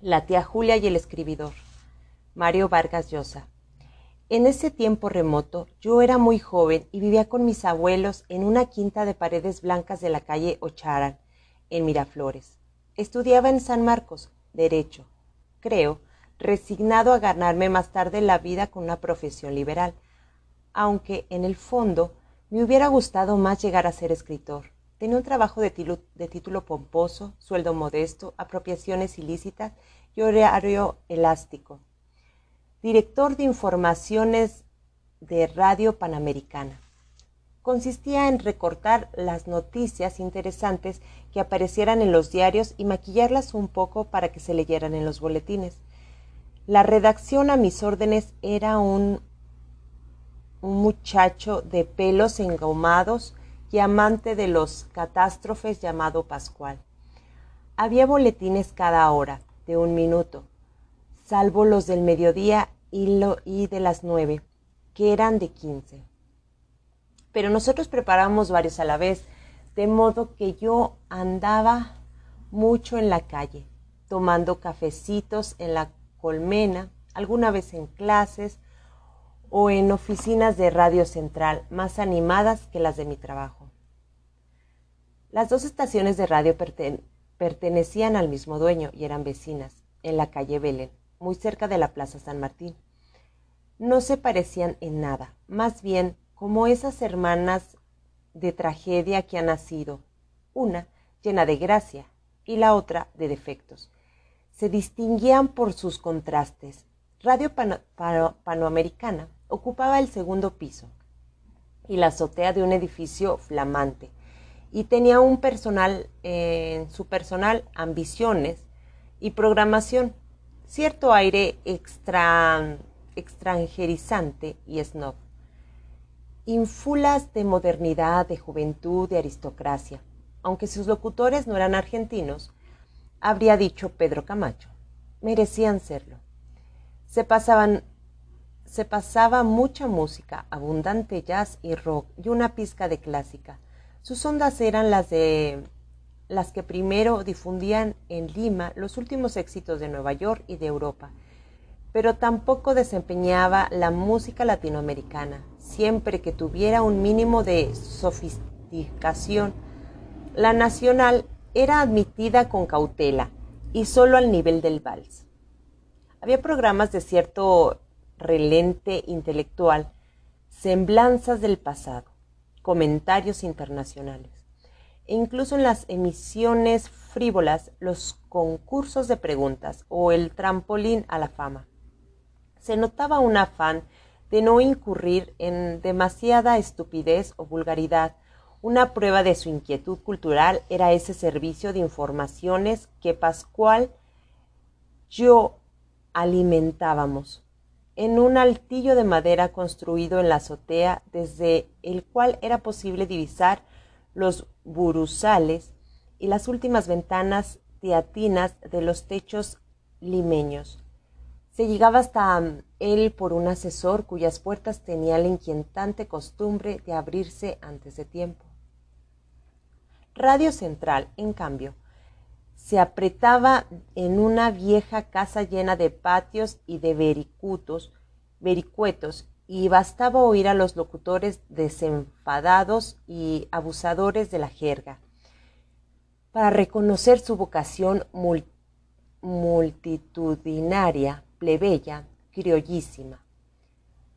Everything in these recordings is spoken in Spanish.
La tía Julia y el escribidor. Mario Vargas Llosa. En ese tiempo remoto, yo era muy joven y vivía con mis abuelos en una quinta de paredes blancas de la calle Ocharan, en Miraflores. Estudiaba en San Marcos, Derecho, creo, resignado a ganarme más tarde la vida con una profesión liberal, aunque en el fondo me hubiera gustado más llegar a ser escritor. Tenía un trabajo de, título pomposo, sueldo modesto, apropiaciones ilícitas y horario elástico. Director de informaciones de Radio Panamericana. Consistía en recortar las noticias interesantes que aparecieran en los diarios y maquillarlas un poco para que se leyeran en los boletines. La redacción a mis órdenes era un, muchacho de pelos engomados, y amante de los catástrofes llamado Pascual. Había boletines cada hora, de un minuto, salvo los del mediodía y, y de las nueve, que eran de quince. Pero nosotros preparamos varios a la vez, de modo que yo andaba mucho en la calle, tomando cafecitos en la colmena, alguna vez en clases, o en oficinas de Radio Central más animadas que las de mi trabajo. Las dos estaciones de radio pertenecían al mismo dueño y eran vecinas, en la calle Belén, muy cerca de la Plaza San Martín. No se parecían en nada, más bien como esas hermanas de tragedia que han nacido, una llena de gracia y la otra de defectos. Se distinguían por sus contrastes. Radio Panoamericana ocupaba el segundo piso y la azotea de un edificio flamante y tenía un personal en su personal ambiciones y programación, cierto aire extra, extranjerizante y snob, infulas de modernidad, de juventud, de aristocracia. Aunque sus locutores no eran argentinos, habría dicho Pedro Camacho, merecían serlo. Se pasaban se pasaba mucha música, abundante jazz y rock y una pizca de clásica. Sus ondas eran las de las que primero difundían en Lima los últimos éxitos de Nueva York y de Europa, pero tampoco desempeñaba la música latinoamericana, siempre que tuviera un mínimo de sofisticación. La nacional era admitida con cautela y solo al nivel del vals. Había programas de cierto relente intelectual, semblanzas del pasado, comentarios internacionales. E incluso en las emisiones frívolas, los concursos de preguntas o el trampolín a la fama. Se notaba un afán de no incurrir en demasiada estupidez o vulgaridad. Una prueba de su inquietud cultural era ese servicio de informaciones que Pascual yo alimentábamos en un altillo de madera construido en la azotea, desde el cual era posible divisar los buruzales y las últimas ventanas teatinas de los techos limeños. Se llegaba hasta él por un asesor cuyas puertas tenía la inquietante costumbre de abrirse antes de tiempo. Radio Central, en cambio, se apretaba en una vieja casa llena de patios y de vericutos, vericuetos, y bastaba oír a los locutores desenfadados y abusadores de la jerga para reconocer su vocación multitudinaria, plebeya, criollísima.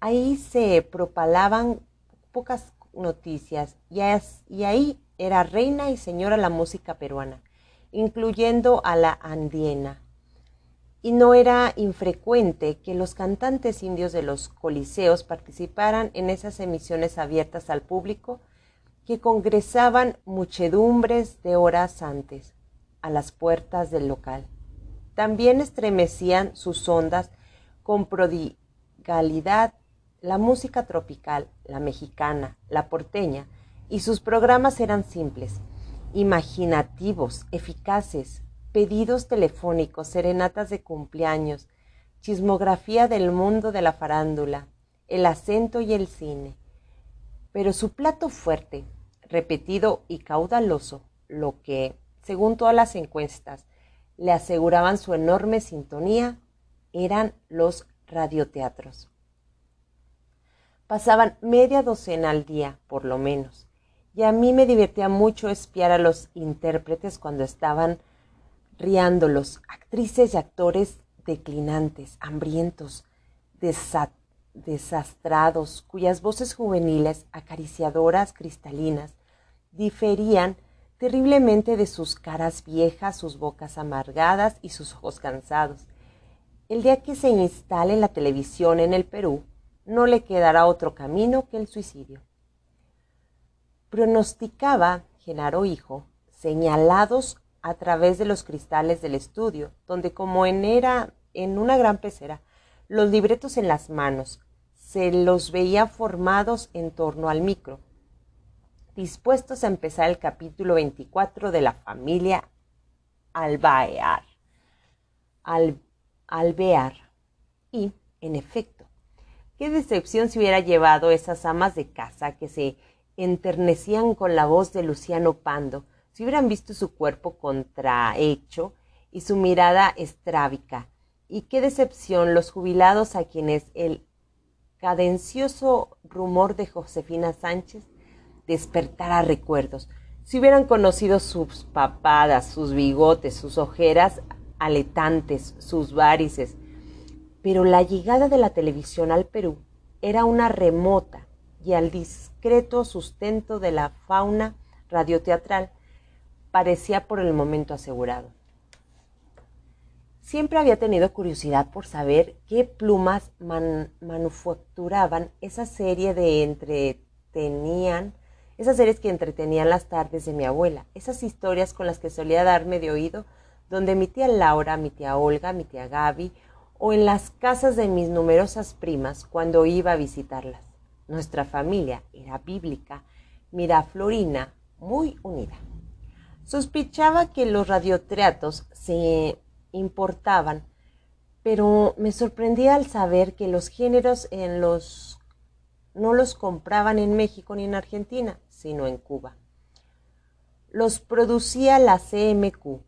Ahí se propalaban pocas noticias y ahí era reina y señora la música peruana incluyendo a la andiena. Y no era infrecuente que los cantantes indios de los coliseos participaran en esas emisiones abiertas al público que congresaban muchedumbres de horas antes a las puertas del local. También estremecían sus ondas con prodigalidad la música tropical, la mexicana, la porteña, y sus programas eran simples, imaginativos, eficaces, pedidos telefónicos, serenatas de cumpleaños, chismografía del mundo de la farándula, el acento y el cine. Pero su plato fuerte, repetido y caudaloso, lo que, según todas las encuestas, le aseguraban su enorme sintonía eran los radioteatros. Pasaban media docena al día, por lo menos, y a mí me divertía mucho espiar a los intérpretes cuando estaban riándolos, actrices y actores declinantes, hambrientos, desastrados, cuyas voces juveniles, acariciadoras, cristalinas, diferían terriblemente de sus caras viejas, sus bocas amargadas y sus ojos cansados. El día que se instale la televisión en el Perú, no le quedará otro camino que el suicidio. Pronosticaba Genaro Hijo, señalados a través de los cristales del estudio, donde como en era en una gran pecera, los libretos en las manos, se los veía formados en torno al micro, dispuestos a empezar el capítulo 24 de la familia Alvear. Alvear. Y, en efecto, qué decepción se hubiera llevado esas amas de casa que se enternecían con la voz de Luciano Pando si hubieran visto su cuerpo contrahecho y su mirada estrábica. Y qué decepción los jubilados a quienes el cadencioso rumor de Josefina Sánchez despertara recuerdos. Si hubieran conocido sus papadas, sus bigotes, sus ojeras aletantes, sus varices. Pero la llegada de la televisión al Perú era una remota y al discreto sustento de la fauna radioteatral parecía por el momento asegurado. Siempre había tenido curiosidad por saber qué plumas manufacturaban esa serie de entretenían esas series que entretenían las tardes de mi abuela, esas historias con las que solía darme de oído, donde mi tía Laura, mi tía Olga, mi tía Gaby, o en las casas de mis numerosas primas cuando iba a visitarlas. Nuestra familia era bíblica, miraflorina, muy unida. Sospechaba que los radioteatros se importaban, pero me sorprendía al saber que los géneros en los no los compraban en México ni en Argentina, sino en Cuba. Los producía la CMQ,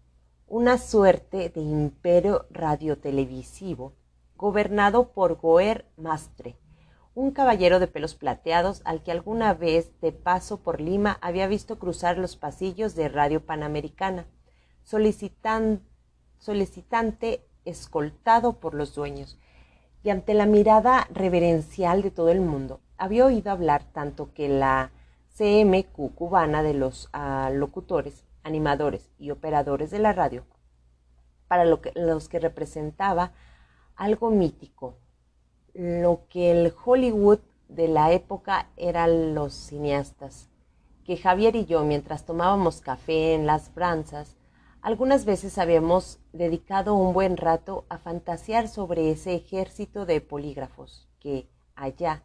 una suerte de imperio radiotelevisivo gobernado por Goer Mastre, un caballero de pelos plateados al que alguna vez de paso por Lima había visto cruzar los pasillos de Radio Panamericana, solicitante escoltado por los dueños, y ante la mirada reverencial de todo el mundo, había oído hablar tanto que la CMQ cubana de los ah, locutores, animadores y operadores de la radio, para los que representaba algo mítico, lo que el Hollywood de la época eran los cineastas, que Javier y yo, mientras tomábamos café en las branzas, algunas veces habíamos dedicado un buen rato a fantasear sobre ese ejército de polígrafos que allá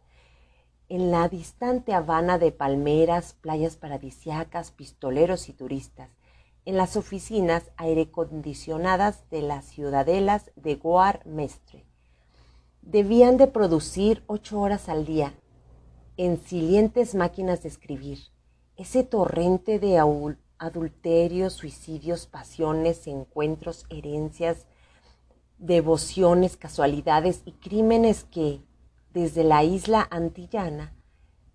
en la distante Habana de palmeras, playas paradisiacas, pistoleros y turistas, en las oficinas airecondicionadas de las ciudadelas de Guar Mestre. Debían de producir ocho horas al día en silientes máquinas de escribir, ese torrente de adulterios, suicidios, pasiones, encuentros, herencias, devociones, casualidades y crímenes que, desde la isla antillana,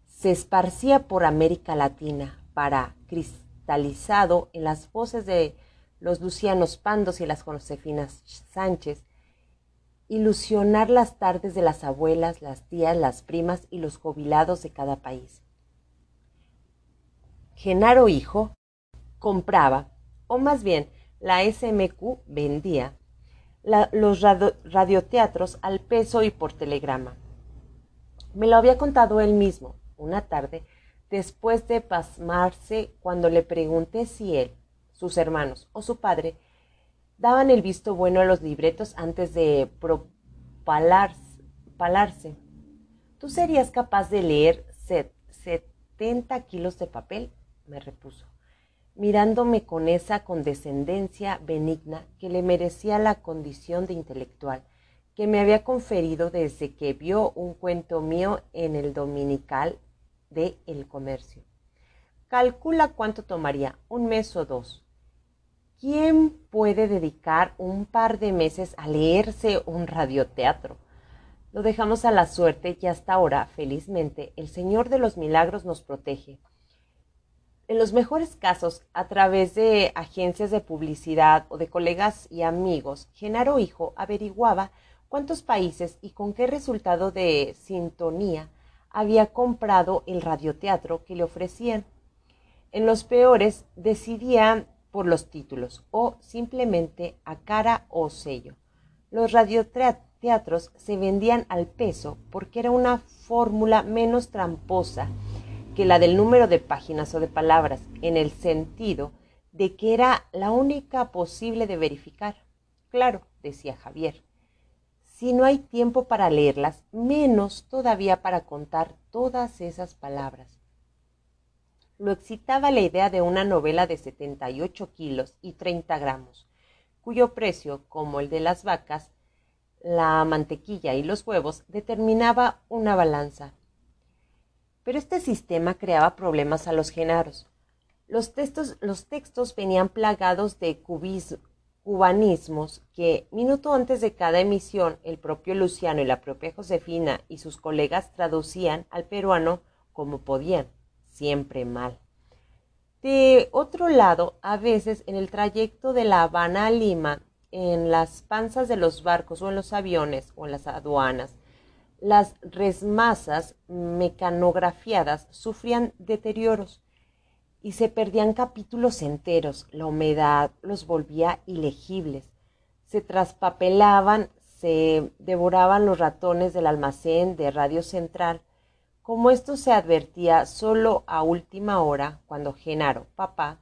se esparcía por América Latina para, cristalizado en las voces de los Lucianos Pandos y las Josefinas Sánchez, ilusionar las tardes de las abuelas, las tías, las primas y los jubilados de cada país. Genaro Hijo compraba, o más bien la SMQ vendía, los radioteatros al peso y por telegrama. Me lo había contado él mismo una tarde después de pasmarse cuando le pregunté si él, sus hermanos o su padre daban el visto bueno a los libretos antes de propalarse. ¿Tú serías capaz de leer setenta kilos de papel? me repuso, mirándome con esa condescendencia benigna que le merecía la condición de intelectual que me había conferido desde que vio un cuento mío en el dominical de El Comercio. Calcula cuánto tomaría, un mes o dos. ¿Quién puede dedicar un par de meses a leerse un radioteatro? Lo dejamos a la suerte y hasta ahora, felizmente, el Señor de los Milagros nos protege. En los mejores casos, a través de agencias de publicidad o de colegas y amigos, Genaro Hijo averiguaba cuántos países y con qué resultado de sintonía había comprado el radioteatro que le ofrecían. En los peores decidía por los títulos o simplemente a cara o sello. Los radioteatros se vendían al peso porque era una fórmula menos tramposa que la del número de páginas o de palabras, en el sentido de que era la única posible de verificar. Claro, decía Javier, si no hay tiempo para leerlas, menos todavía para contar todas esas palabras. Lo excitaba la idea de una novela de 78 kilos y 30 gramos, cuyo precio, como el de las vacas, la mantequilla y los huevos, determinaba una balanza. Pero este sistema creaba problemas a los genaros. Los textos, venían plagados de cubismo, cubanismos que, minuto antes de cada emisión, el propio Luciano y la propia Josefina y sus colegas traducían al peruano como podían, siempre mal. De otro lado, a veces en el trayecto de La Habana a Lima, en las panzas de los barcos o en los aviones o en las aduanas, las resmasas mecanografiadas sufrían deterioros y se perdían capítulos enteros, la humedad los volvía ilegibles, se traspapelaban, se devoraban los ratones del almacén de Radio Central. Como esto se advertía solo a última hora, cuando Genaro, papá,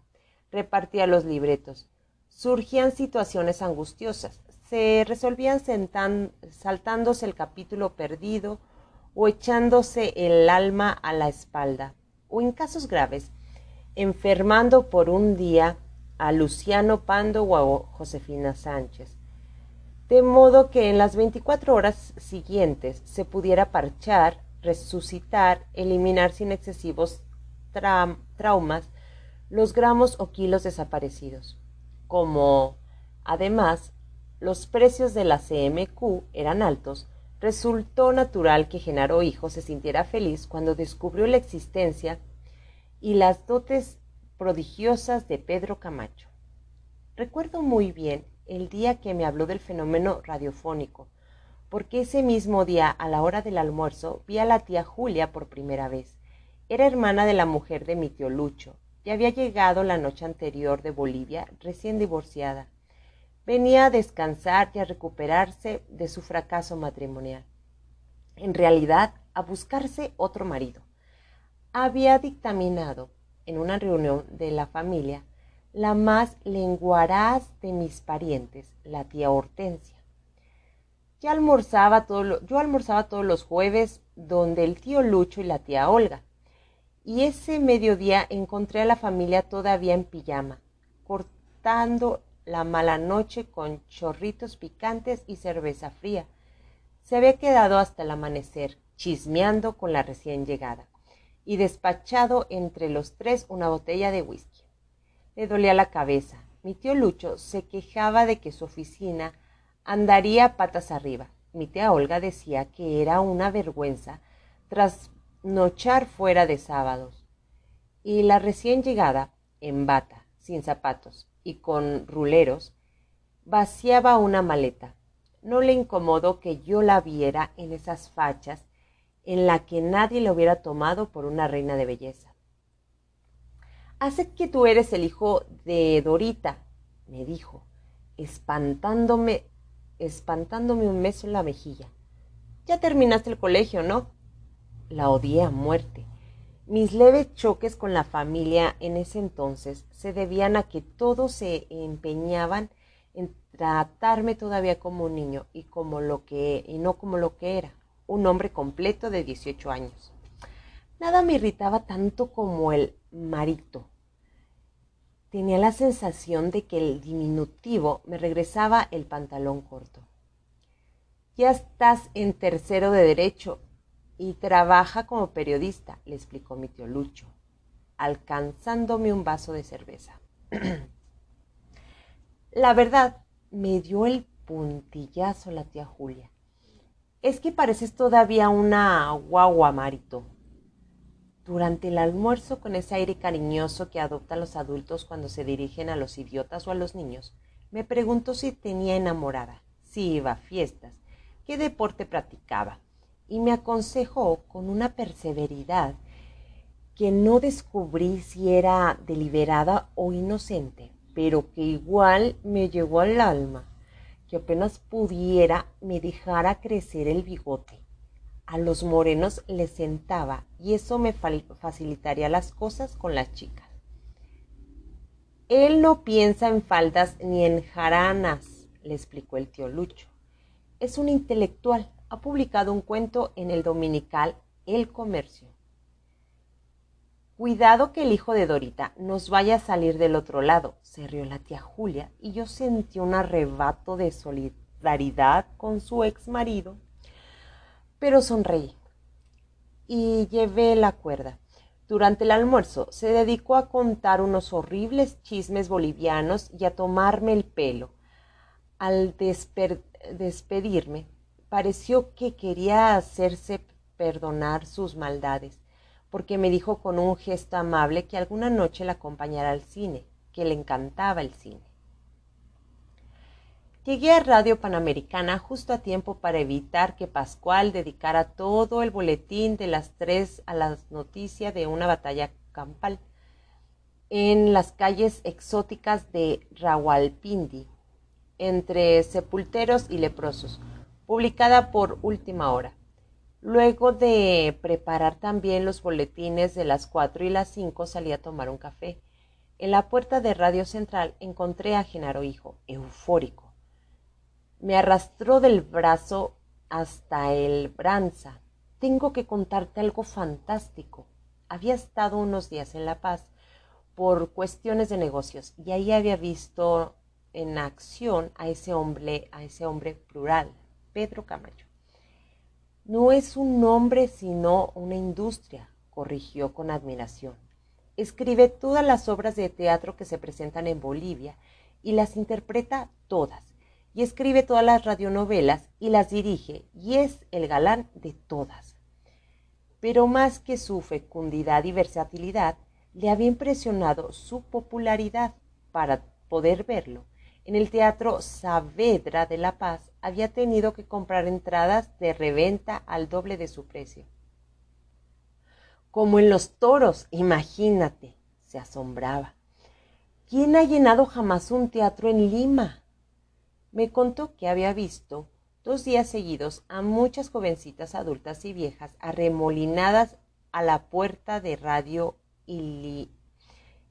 repartía los libretos, surgían situaciones angustiosas, se resolvían saltándose el capítulo perdido o echándose el alma a la espalda, o en casos graves, enfermando por un día a Luciano Pando o a Josefina Sánchez, de modo que en las veinticuatro horas siguientes se pudiera parchar, resucitar, eliminar sin excesivos traumas los gramos o kilos desaparecidos. Como, además, los precios de la CMQ eran altos, resultó natural que Genaro Hijo se sintiera feliz cuando descubrió la existencia y las dotes prodigiosas de Pedro Camacho. Recuerdo muy bien el día que me habló del fenómeno radiofónico, porque ese mismo día, a la hora del almuerzo, vi a la tía Julia por primera vez. Era hermana de la mujer de mi tío Lucho, y había llegado la noche anterior de Bolivia, recién divorciada. Venía a descansar y a recuperarse de su fracaso matrimonial. En realidad, a buscarse otro marido había dictaminado en una reunión de la familia la más lenguaraz de mis parientes, la tía Hortensia. Almorzaba yo almorzaba todos los jueves donde el tío Lucho y la tía Olga. Y ese mediodía encontré a la familia todavía en pijama, cortando la mala noche con chorritos picantes y cerveza fría. Se había quedado hasta el amanecer, chismeando con la recién llegada y despachado entre los tres una botella de whisky. Le dolía la cabeza. Mi tío Lucho se quejaba de que su oficina andaría patas arriba. Mi tía Olga decía que era una vergüenza trasnochar fuera de sábados. Y la recién llegada, en bata, sin zapatos y con ruleros, vaciaba una maleta. No le incomodó que yo la viera en esas fachas en la que nadie le hubiera tomado por una reina de belleza. Hace que tú eres el hijo de Dorita, me dijo, espantándome, espantándome un beso en la mejilla. Ya terminaste el colegio, ¿no? La odié a muerte. Mis leves choques con la familia en ese entonces se debían a que todos se empeñaban en tratarme todavía como un niño y como lo que y no como lo que era un hombre completo de 18 años. Nada me irritaba tanto como el marito. Tenía la sensación de que el diminutivo me regresaba el pantalón corto. Ya estás en tercero de derecho y trabaja como periodista, le explicó mi tío Lucho, alcanzándome un vaso de cerveza. La verdad, me dio el puntillazo la tía Julia. Es que pareces todavía una guagua, Marito. Durante el almuerzo, con ese aire cariñoso que adoptan los adultos cuando se dirigen a los idiotas o a los niños, me preguntó si tenía enamorada, si iba a fiestas, qué deporte practicaba, y me aconsejó con una perseveridad que no descubrí si era deliberada o inocente, pero que igual me llegó al alma, que apenas pudiera me dejara crecer el bigote. A los morenos les sentaba y eso me facilitaría las cosas con las chicas. Él no piensa en faldas ni en jaranas, le explicó el tío Lucho. Es un intelectual. Ha publicado un cuento en el dominical El Comercio. Cuidado que el hijo de Dorita nos vaya a salir del otro lado, se rió la tía Julia, y yo sentí un arrebato de solidaridad con su ex marido. Pero sonreí y llevé la cuerda. Durante el almuerzo se dedicó a contar unos horribles chismes bolivianos y a tomarme el pelo. Al despedirme, pareció que quería hacerse perdonar sus maldades porque me dijo con un gesto amable que alguna noche la acompañara al cine, que le encantaba el cine. Llegué a Radio Panamericana justo a tiempo para evitar que Pascual dedicara todo el boletín de las tres a la noticia de una batalla campal en las calles exóticas de Rawalpindi, entre sepulteros y leprosos, publicada por última hora. Luego de preparar también los boletines de las cuatro y las cinco salí a tomar un café. En la puerta de Radio Central encontré a Genaro Hijo, eufórico. Me arrastró del brazo hasta el Branza. Tengo que contarte algo fantástico. Había estado unos días en La Paz por cuestiones de negocios y ahí había visto en acción a ese hombre, a ese hombre plural, Pedro Camacho. No es un nombre sino una industria, corrigió con admiración. Escribe todas las obras de teatro que se presentan en Bolivia y las interpreta todas. Y escribe todas las radionovelas y las dirige y es el galán de todas. Pero más que su fecundidad y versatilidad, le había impresionado su popularidad para poder verlo en el Teatro Saavedra de La Paz había tenido que comprar entradas de reventa al doble de su precio. Como en los toros, imagínate, se asombraba. ¿Quién ha llenado jamás un teatro en Lima? Me contó que había visto dos días seguidos a muchas jovencitas adultas y viejas arremolinadas a la puerta de Radio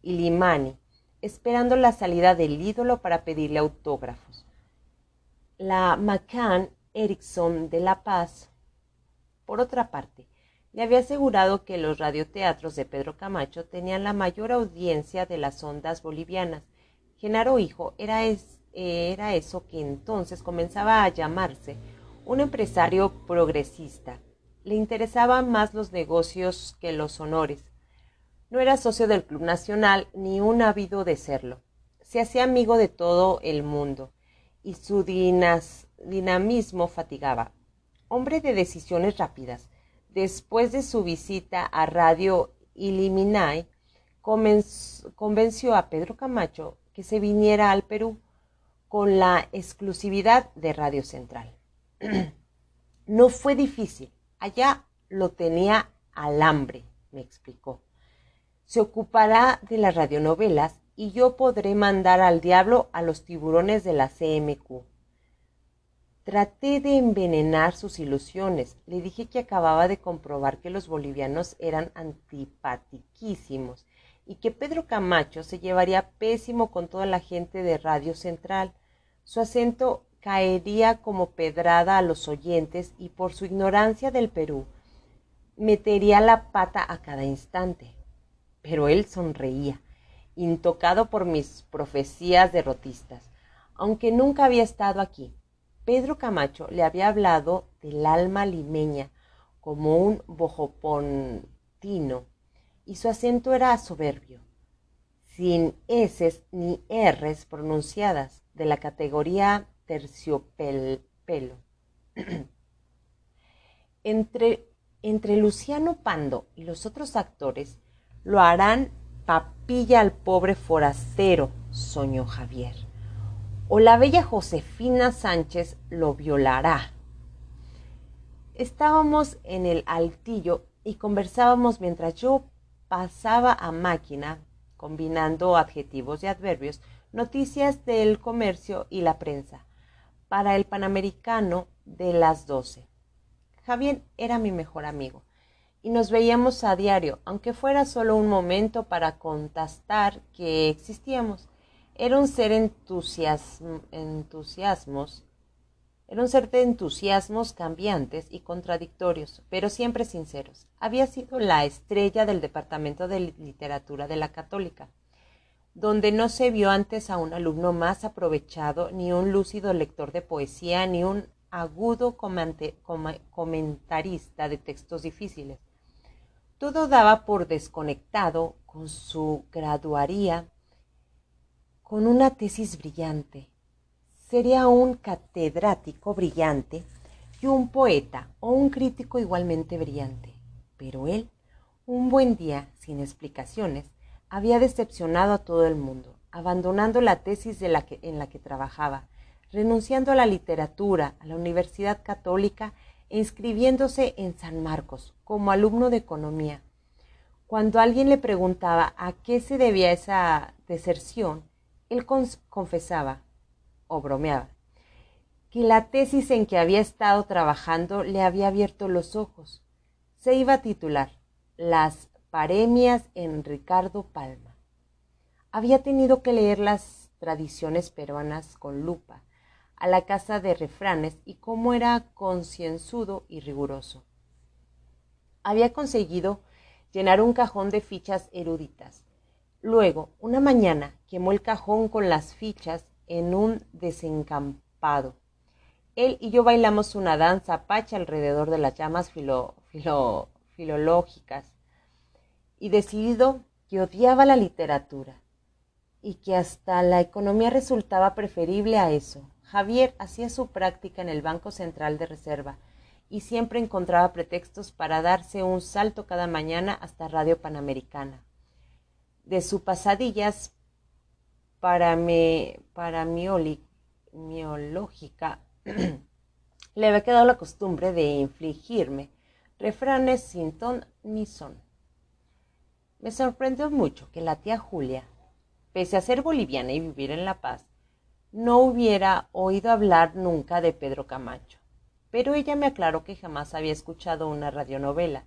Ilimani esperando la salida del ídolo para pedirle autógrafos. La McCann Erickson de La Paz, por otra parte, le había asegurado que los radioteatros de Pedro Camacho tenían la mayor audiencia de las ondas bolivianas. Genaro Hijo era, era eso que entonces comenzaba a llamarse un empresario progresista. Le interesaban más los negocios que los honores no era socio del Club Nacional ni un ávido de serlo. Se hacía amigo de todo el mundo y su dinamismo fatigaba. Hombre de decisiones rápidas, después de su visita a Radio Iliminay, convenció a Pedro Camacho que se viniera al Perú con la exclusividad de Radio Central. no fue difícil, allá lo tenía al hambre, me explicó se ocupará de las radionovelas y yo podré mandar al diablo a los tiburones de la CMQ. Traté de envenenar sus ilusiones. Le dije que acababa de comprobar que los bolivianos eran antipatiquísimos y que Pedro Camacho se llevaría pésimo con toda la gente de Radio Central. Su acento caería como pedrada a los oyentes y por su ignorancia del Perú metería la pata a cada instante pero él sonreía, intocado por mis profecías derrotistas. Aunque nunca había estado aquí, Pedro Camacho le había hablado del alma limeña como un bojopontino, y su acento era soberbio, sin eses ni r's pronunciadas. De la categoría terciopelo. entre, entre Luciano Pando y los otros actores lo harán papilla al pobre forastero, soñó Javier. O la bella Josefina Sánchez lo violará. Estábamos en el altillo y conversábamos mientras yo pasaba a máquina, combinando adjetivos y adverbios, noticias del comercio y la prensa, para el Panamericano de las doce. Javier era mi mejor amigo y nos veíamos a diario, aunque fuera solo un momento para contestar que existíamos. Era un ser entusiasmos, era un ser de entusiasmos cambiantes y contradictorios, pero siempre sinceros. Había sido la estrella del Departamento de Literatura de la Católica, donde no se vio antes a un alumno más aprovechado, ni un lúcido lector de poesía, ni un agudo comentarista de textos difíciles. Todo daba por desconectado con su graduaría, con una tesis brillante. Sería un catedrático brillante y un poeta o un crítico igualmente brillante. Pero él, un buen día, sin explicaciones, había decepcionado a todo el mundo, abandonando la tesis en la que trabajaba, renunciando a la literatura, a la Universidad Católica e inscribiéndose en San Marcos como alumno de economía. Cuando alguien le preguntaba a qué se debía esa deserción, él confesaba o bromeaba que la tesis en que había estado trabajando le había abierto los ojos. Se iba a titular Las paremias en Ricardo Palma. Había tenido que leer las tradiciones peruanas con lupa, a la casa de refranes y cómo era concienzudo y riguroso. Había conseguido llenar un cajón de fichas eruditas. Luego, una mañana, quemó el cajón con las fichas en un desencampado. Él y yo bailamos una danza pacha alrededor de las llamas filológicas y decidido que odiaba la literatura y que hasta la economía resultaba preferible a eso. Javier hacía su práctica en el Banco Central de Reserva y siempre encontraba pretextos para darse un salto cada mañana hasta Radio Panamericana. De su pasadillas para, mi, para miológica le había quedado la costumbre de infligirme refranes sin ton ni son. Me sorprendió mucho que la tía Julia, pese a ser boliviana y vivir en La Paz, no hubiera oído hablar nunca de Pedro Camacho. Pero ella me aclaró que jamás había escuchado una radionovela,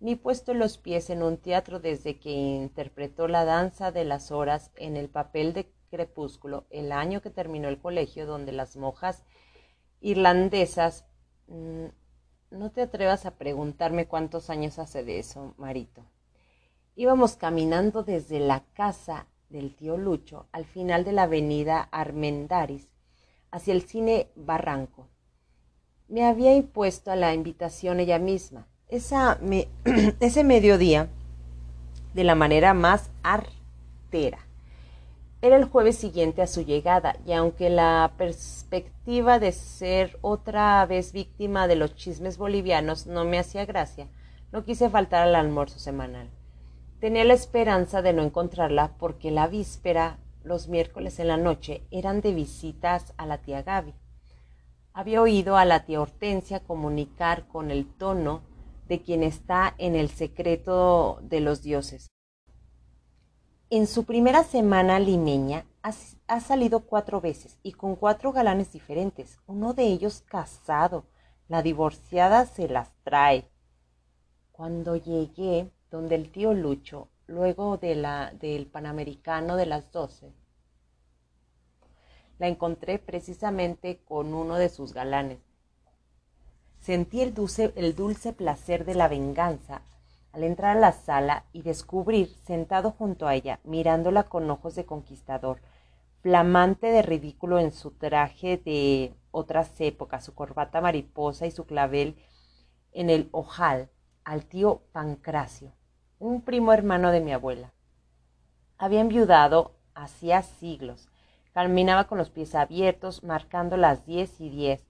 ni puesto los pies en un teatro desde que interpretó la danza de las horas en el papel de crepúsculo el año que terminó el colegio donde las monjas irlandesas mm, no te atrevas a preguntarme cuántos años hace de eso, Marito. Íbamos caminando desde la casa del tío Lucho al final de la avenida Armendaris hacia el cine Barranco. Me había impuesto a la invitación ella misma, esa ese mediodía, de la manera más artera. Era el jueves siguiente a su llegada, y aunque la perspectiva de ser otra vez víctima de los chismes bolivianos no me hacía gracia, no quise faltar al almuerzo semanal. Tenía la esperanza de no encontrarla porque la víspera, los miércoles en la noche, eran de visitas a la tía Gaby. Había oído a la tía Hortensia comunicar con el tono de quien está en el secreto de los dioses. En su primera semana limeña ha, ha, salido cuatro veces y con cuatro galanes diferentes, uno de ellos casado. La divorciada se las trae. Cuando llegué, donde el tío Lucho, luego de la, del Panamericano de las doce, la encontré precisamente con uno de sus galanes. Sentí el dulce, el dulce placer de la venganza al entrar a la sala y descubrir, sentado junto a ella, mirándola con ojos de conquistador, flamante de ridículo en su traje de otras épocas, su corbata mariposa y su clavel en el ojal, al tío Pancracio un primo hermano de mi abuela. Había enviudado hacía siglos, Caminaba con los pies abiertos, marcando las diez y diez,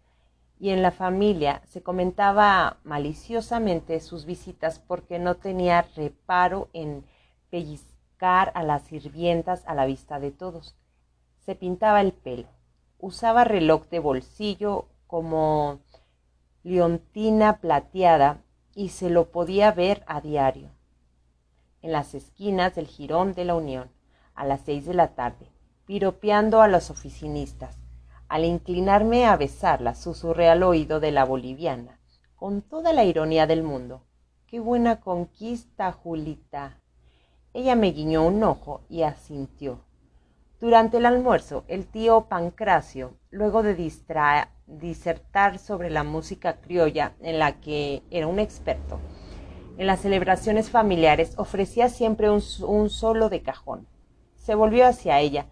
y en la familia se comentaba maliciosamente sus visitas porque no tenía reparo en pellizcar a las sirvientas a la vista de todos. Se pintaba el pelo, usaba reloj de bolsillo como leontina plateada y se lo podía ver a diario en las esquinas del jirón de la Unión a las seis de la tarde, piropeando a los oficinistas. Al inclinarme a besarla, susurré al oído de la boliviana, con toda la ironía del mundo. ¡Qué buena conquista, Julita! Ella me guiñó un ojo y asintió. Durante el almuerzo, el tío Pancracio, luego de disertar sobre la música criolla en la que era un experto, en las celebraciones familiares ofrecía siempre un, un solo de cajón. Se volvió hacia ella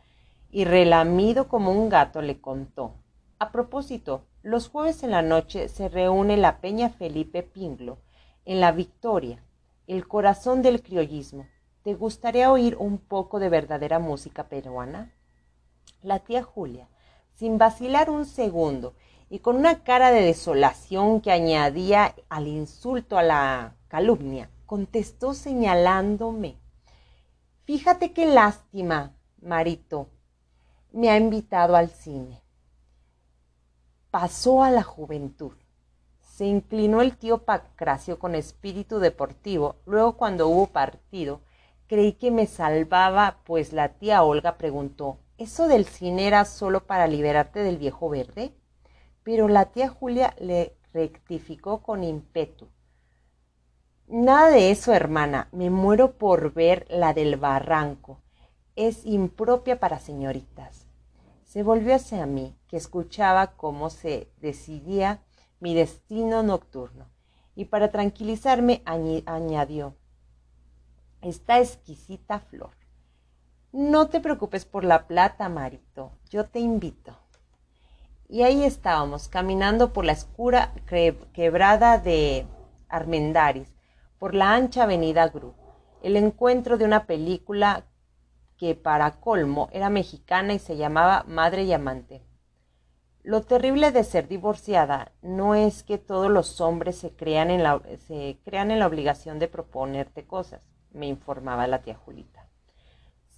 y relamido como un gato le contó. A propósito, los jueves en la noche se reúne la Peña Felipe Pinglo en la Victoria, el corazón del criollismo. ¿Te gustaría oír un poco de verdadera música peruana? La tía Julia, sin vacilar un segundo y con una cara de desolación que añadía al insulto a la calumnia, contestó señalándome. Fíjate qué lástima, Marito, me ha invitado al cine. Pasó a la juventud. Se inclinó el tío Pacracio con espíritu deportivo. Luego, cuando hubo partido, creí que me salvaba, pues la tía Olga preguntó ¿Eso del cine era solo para liberarte del viejo verde? Pero la tía Julia le rectificó con ímpetu. Nada de eso, hermana. Me muero por ver la del barranco es impropia para señoritas. Se volvió hacia mí, que escuchaba cómo se decidía mi destino nocturno, y para tranquilizarme añadió, esta exquisita flor. No te preocupes por la plata, Marito, yo te invito. Y ahí estábamos, caminando por la escura quebrada de Armendaris, por la ancha avenida Gru, el encuentro de una película que para colmo era mexicana y se llamaba Madre y Amante. Lo terrible de ser divorciada no es que todos los hombres se crean en la, se crean en la obligación de proponerte cosas, me informaba la tía Julita,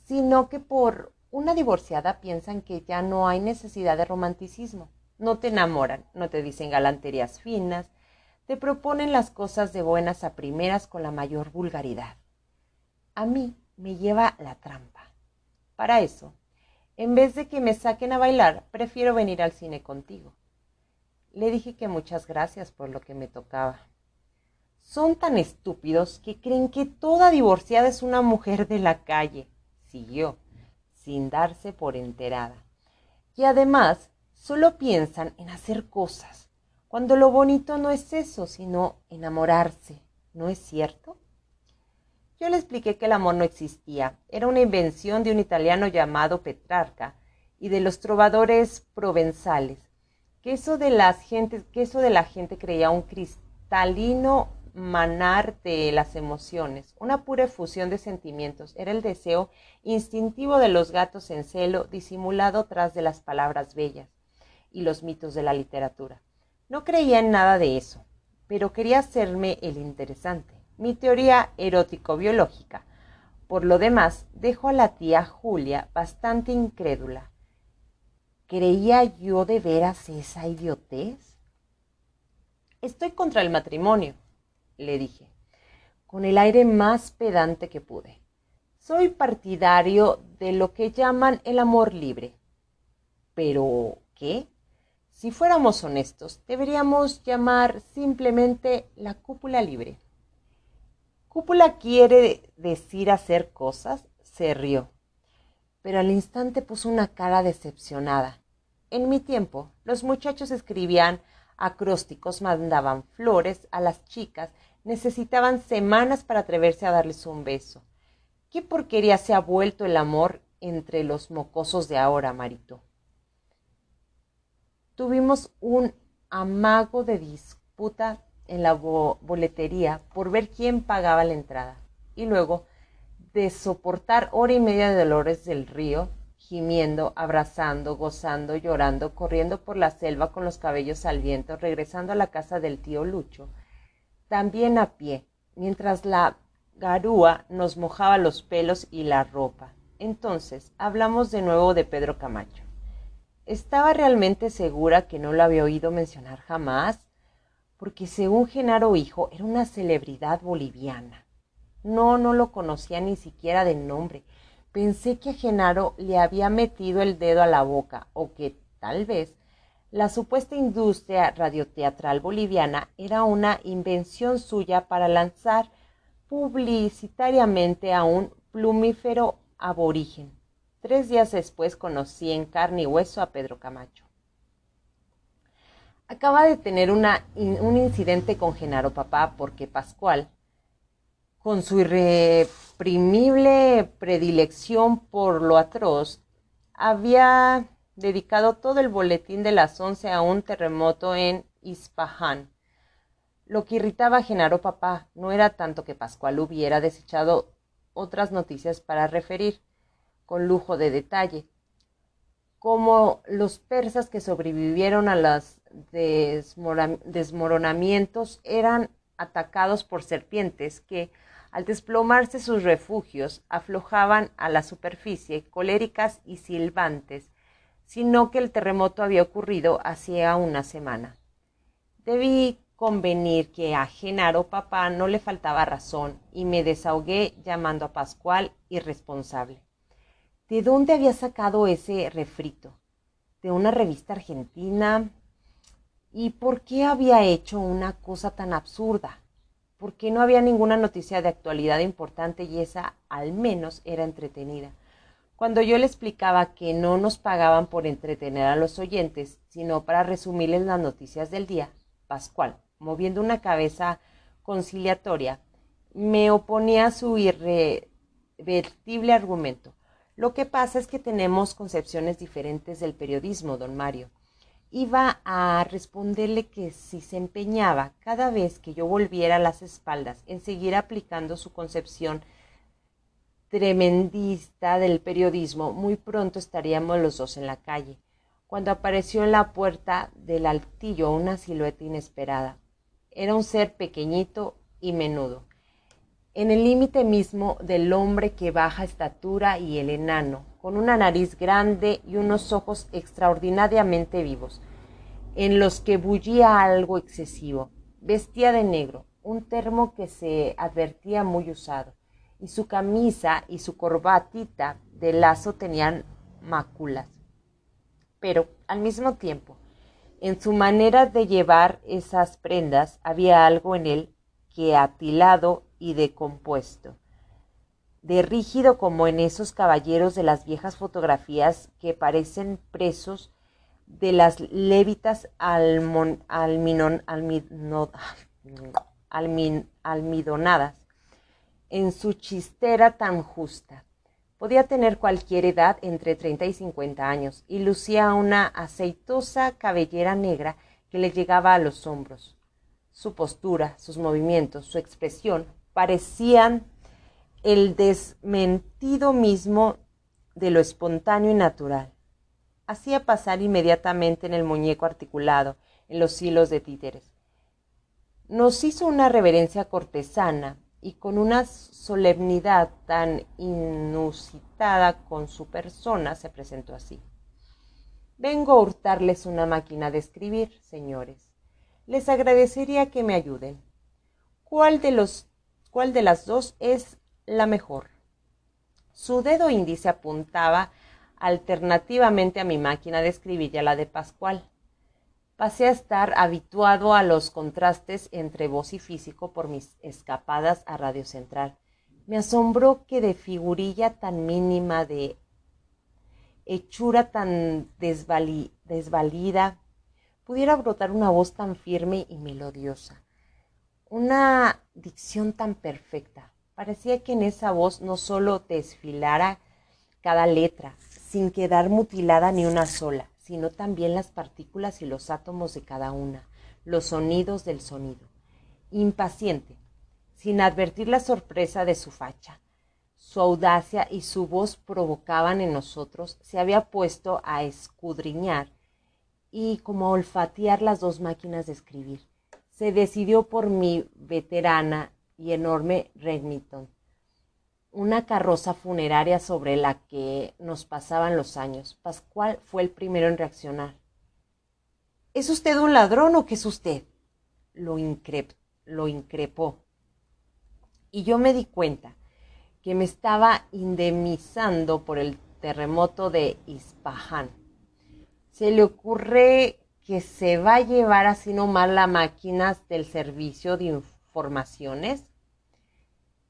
sino que por una divorciada piensan que ya no hay necesidad de romanticismo. No te enamoran, no te dicen galanterías finas, te proponen las cosas de buenas a primeras con la mayor vulgaridad. A mí me lleva la trampa. Para eso, en vez de que me saquen a bailar, prefiero venir al cine contigo. Le dije que muchas gracias por lo que me tocaba. Son tan estúpidos que creen que toda divorciada es una mujer de la calle, siguió, sin darse por enterada. Y además, solo piensan en hacer cosas, cuando lo bonito no es eso, sino enamorarse, ¿no es cierto? Yo le expliqué que el amor no existía, era una invención de un italiano llamado Petrarca y de los trovadores provenzales, que eso de, las gentes, que eso de la gente creía un cristalino manar de las emociones, una pura efusión de sentimientos, era el deseo instintivo de los gatos en celo disimulado tras de las palabras bellas y los mitos de la literatura. No creía en nada de eso, pero quería hacerme el interesante mi teoría erótico-biológica. Por lo demás, dejo a la tía Julia bastante incrédula. ¿Creía yo de veras esa idiotez? Estoy contra el matrimonio, le dije, con el aire más pedante que pude. Soy partidario de lo que llaman el amor libre. Pero, ¿qué? Si fuéramos honestos, deberíamos llamar simplemente la cúpula libre. Cúpula quiere decir hacer cosas, se rió, pero al instante puso una cara decepcionada. En mi tiempo, los muchachos escribían acrósticos, mandaban flores a las chicas, necesitaban semanas para atreverse a darles un beso. ¿Qué porquería se ha vuelto el amor entre los mocosos de ahora, Marito? Tuvimos un amago de disputa en la boletería por ver quién pagaba la entrada y luego de soportar hora y media de dolores del río, gimiendo, abrazando, gozando, llorando, corriendo por la selva con los cabellos al viento, regresando a la casa del tío Lucho, también a pie, mientras la garúa nos mojaba los pelos y la ropa. Entonces hablamos de nuevo de Pedro Camacho. Estaba realmente segura que no lo había oído mencionar jamás, porque según Genaro Hijo era una celebridad boliviana. No, no lo conocía ni siquiera de nombre. Pensé que a Genaro le había metido el dedo a la boca, o que, tal vez, la supuesta industria radioteatral boliviana era una invención suya para lanzar publicitariamente a un plumífero aborigen. Tres días después conocí en carne y hueso a Pedro Camacho. Acaba de tener un incidente con Genaro Papá porque Pascual, con su irreprimible predilección por lo atroz, había dedicado todo el boletín de las once a un terremoto en Ispahan, lo que irritaba a Genaro Papá no era tanto que Pascual hubiera desechado otras noticias para referir, con lujo de detalle, como los persas que sobrevivieron a los desmoronamientos eran atacados por serpientes que, al desplomarse sus refugios, aflojaban a la superficie coléricas y silbantes, sino que el terremoto había ocurrido hacía una semana. Debí convenir que a Genaro papá no le faltaba razón y me desahogué llamando a Pascual irresponsable. ¿De dónde había sacado ese refrito? ¿De una revista argentina? ¿Y por qué había hecho una cosa tan absurda? ¿Por qué no había ninguna noticia de actualidad importante y esa al menos era entretenida? Cuando yo le explicaba que no nos pagaban por entretener a los oyentes, sino para resumirles las noticias del día, Pascual, moviendo una cabeza conciliatoria, me oponía a su irrevertible argumento. Lo que pasa es que tenemos concepciones diferentes del periodismo, don Mario. Iba a responderle que si se empeñaba cada vez que yo volviera las espaldas en seguir aplicando su concepción tremendista del periodismo, muy pronto estaríamos los dos en la calle, cuando apareció en la puerta del altillo una silueta inesperada, era un ser pequeñito y menudo, en el límite mismo del hombre que baja estatura y el enano, con una nariz grande y unos ojos extraordinariamente vivos, en los que bullía algo excesivo. Vestía de negro, un termo que se advertía muy usado, y su camisa y su corbatita de lazo tenían máculas. Pero, al mismo tiempo, en su manera de llevar esas prendas había algo en él que atilado y decompuesto, de rígido como en esos caballeros de las viejas fotografías que parecen presos de las lévitas almidonadas. En su chistera tan justa. Podía tener cualquier edad entre treinta y cincuenta años y lucía una aceitosa cabellera negra que le llegaba a los hombros. Su postura, sus movimientos, su expresión parecían el desmentido mismo de lo espontáneo y natural. Hacía pasar inmediatamente en el muñeco articulado, en los hilos de títeres. Nos hizo una reverencia cortesana y con una solemnidad tan inusitada con su persona se presentó así. Vengo a hurtarles una máquina de escribir, señores. Les agradecería que me ayuden. ¿Cuál de los cuál de las dos es la mejor? Su dedo índice apuntaba alternativamente a mi máquina de escribir y a la de Pascual pasé a estar habituado a los contrastes entre voz y físico por mis escapadas a Radio Central. Me asombró que de figurilla tan mínima, de hechura tan desvalida, pudiera brotar una voz tan firme y melodiosa, una dicción tan perfecta. Parecía que en esa voz no solo desfilara cada letra, sin quedar mutilada ni una sola, sino también las partículas y los átomos de cada una, los sonidos del sonido. Impaciente, sin advertir la sorpresa de su facha, su audacia y su voz provocaban en nosotros, se había puesto a escudriñar y como a olfatear las dos máquinas de escribir. Se decidió por mi veterana y enorme Remington, una carroza funeraria sobre la que nos pasaban los años. Pascual fue el primero en reaccionar. ¿Es usted un ladrón o qué es usted? Lo, lo increpó. Y yo me di cuenta que me estaba indemnizando por el terremoto de Ispahan. Se le ocurre que se va a llevar así nomás las máquinas del servicio de informaciones.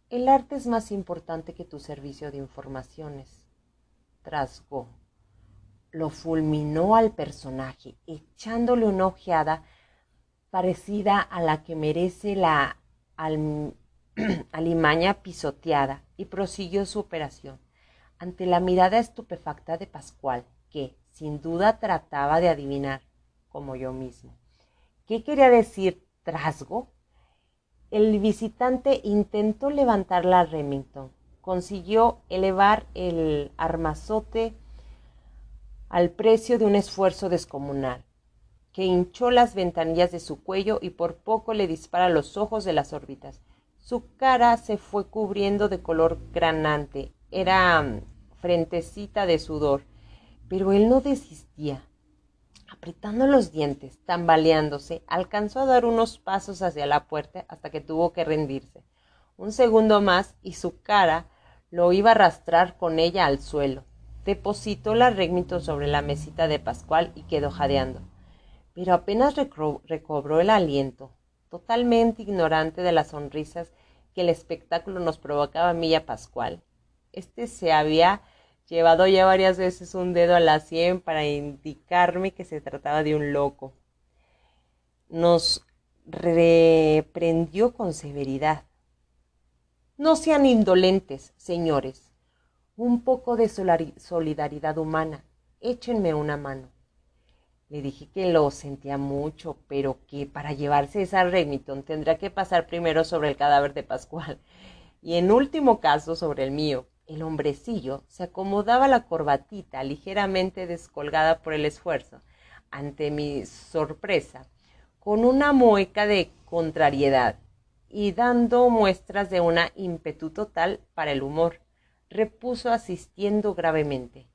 El arte es más importante que tu servicio de informaciones. Trasgó. Lo fulminó al personaje, echándole una ojeada parecida a la que merece la alimaña pisoteada, y prosiguió su operación. Ante la mirada estupefacta de Pascual, que, sin duda, trataba de adivinar, como yo mismo. ¿Qué quería decir trasgo? El visitante intentó levantar la Remington. Consiguió elevar el armazote al precio de un esfuerzo descomunal, que hinchó las ventanillas de su cuello y por poco le dispara los ojos de las órbitas. Su cara se fue cubriendo de color granante. Era mm, frentecita de sudor. Pero él no desistía. Apretando los dientes, tambaleándose, alcanzó a dar unos pasos hacia la puerta hasta que tuvo que rendirse. Un segundo más y su cara lo iba a arrastrar con ella al suelo. Depositó la Remington sobre la mesita de Pascual y quedó jadeando. Pero apenas recobró el aliento, totalmente ignorante de las sonrisas que el espectáculo nos provocaba a mí y a Pascual. Este se había llevado ya varias veces un dedo a la sien para indicarme que se trataba de un loco. Nos reprendió con severidad. No sean indolentes, señores. Un poco de solidaridad humana. Échenme una mano. Le dije que lo sentía mucho, pero que para llevarse esa Remington tendría que pasar primero sobre el cadáver de Pascual y en último caso sobre el mío. El hombrecillo se acomodaba la corbatita ligeramente descolgada por el esfuerzo, ante mi sorpresa, con una mueca de contrariedad y dando muestras de una ímpetu total para el humor, repuso asistiendo gravemente.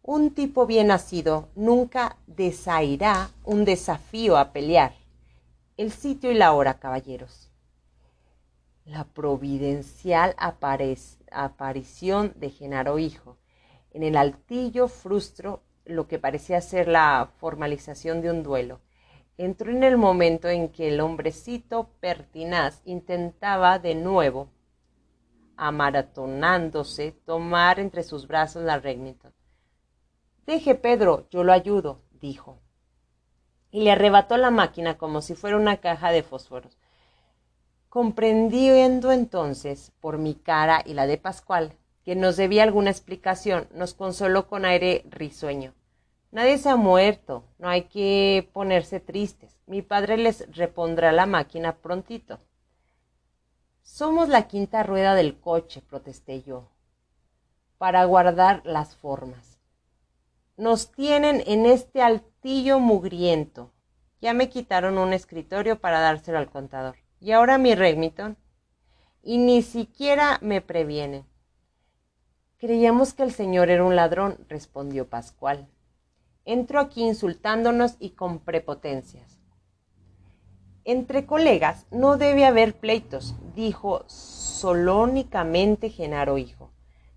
Un tipo bien nacido nunca desairá un desafío a pelear. El sitio y la hora, caballeros. La providencial aparición de Genaro Hijo. En el altillo frustro lo que parecía ser la formalización de un duelo. Entró en el momento en que el hombrecito pertinaz intentaba de nuevo, amaratonándose, tomar entre sus brazos la Remington. Deje, Pedro, yo lo ayudo, dijo. Y le arrebató la máquina como si fuera una caja de fósforos. Comprendiendo entonces, por mi cara y la de Pascual, que nos debía alguna explicación, nos consoló con aire risueño. Nadie se ha muerto, no hay que ponerse tristes. Mi padre les repondrá la máquina prontito. Somos la quinta rueda del coche, protesté yo, para guardar las formas. Nos tienen en este altillo mugriento. Ya me quitaron un escritorio para dárselo al contador. Y ahora mi Remington. Y ni siquiera me previenen. Creíamos que el señor era un ladrón, respondió Pascual. Entró aquí insultándonos y con prepotencias. Entre colegas no debe haber pleitos, dijo solónicamente Genaro Hijo.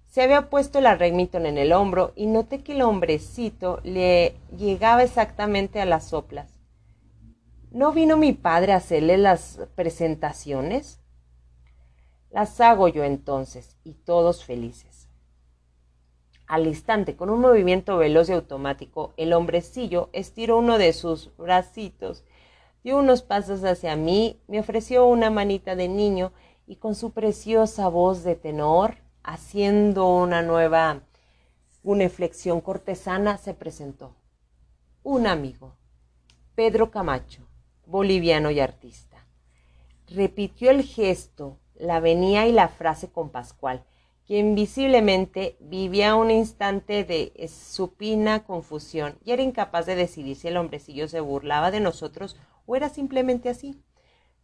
Se había puesto la Remington en el hombro y noté que el hombrecito le llegaba exactamente a las soplas. ¿No vino mi padre a hacerle las presentaciones? Las hago yo entonces, y todos felices. Al instante, con un movimiento veloz y automático, el hombrecillo estiró uno de sus bracitos, dio unos pasos hacia mí, me ofreció una manita de niño y con su preciosa voz de tenor haciendo una nueva flexión cortesana, se presentó. Un amigo, Pedro Camacho, boliviano y artista. Repitió el gesto, la venía y la frase con Pascual, quien visiblemente vivía un instante de supina confusión y era incapaz de decidir si el hombrecillo se burlaba de nosotros o era simplemente así.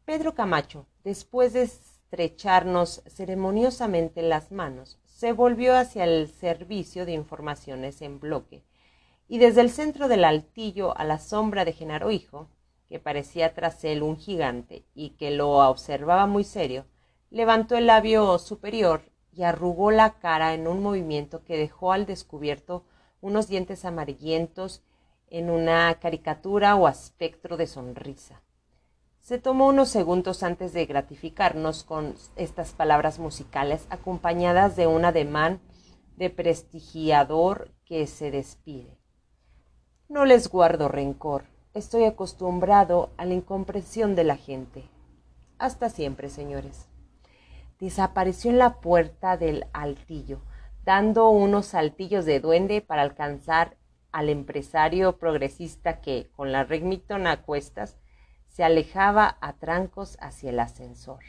Pedro Camacho, después de estrecharnos ceremoniosamente las manos, se volvió hacia el servicio de informaciones en bloque, y desde el centro del altillo a la sombra de Genaro Hijo, que parecía tras él un gigante y que lo observaba muy serio, levantó el labio superior y arrugó la cara en un movimiento que dejó al descubierto unos dientes amarillentos en una caricatura o aspecto de sonrisa. Se tomó unos segundos antes de gratificarnos con estas palabras musicales acompañadas de un ademán de prestigiador que se despide. No les guardo rencor, estoy acostumbrado a la incomprensión de la gente. Hasta siempre, señores desapareció en la puerta del altillo, dando unos saltillos de duende para alcanzar al empresario progresista que, con la Remington a cuestas, se alejaba a trancos hacia el ascensor.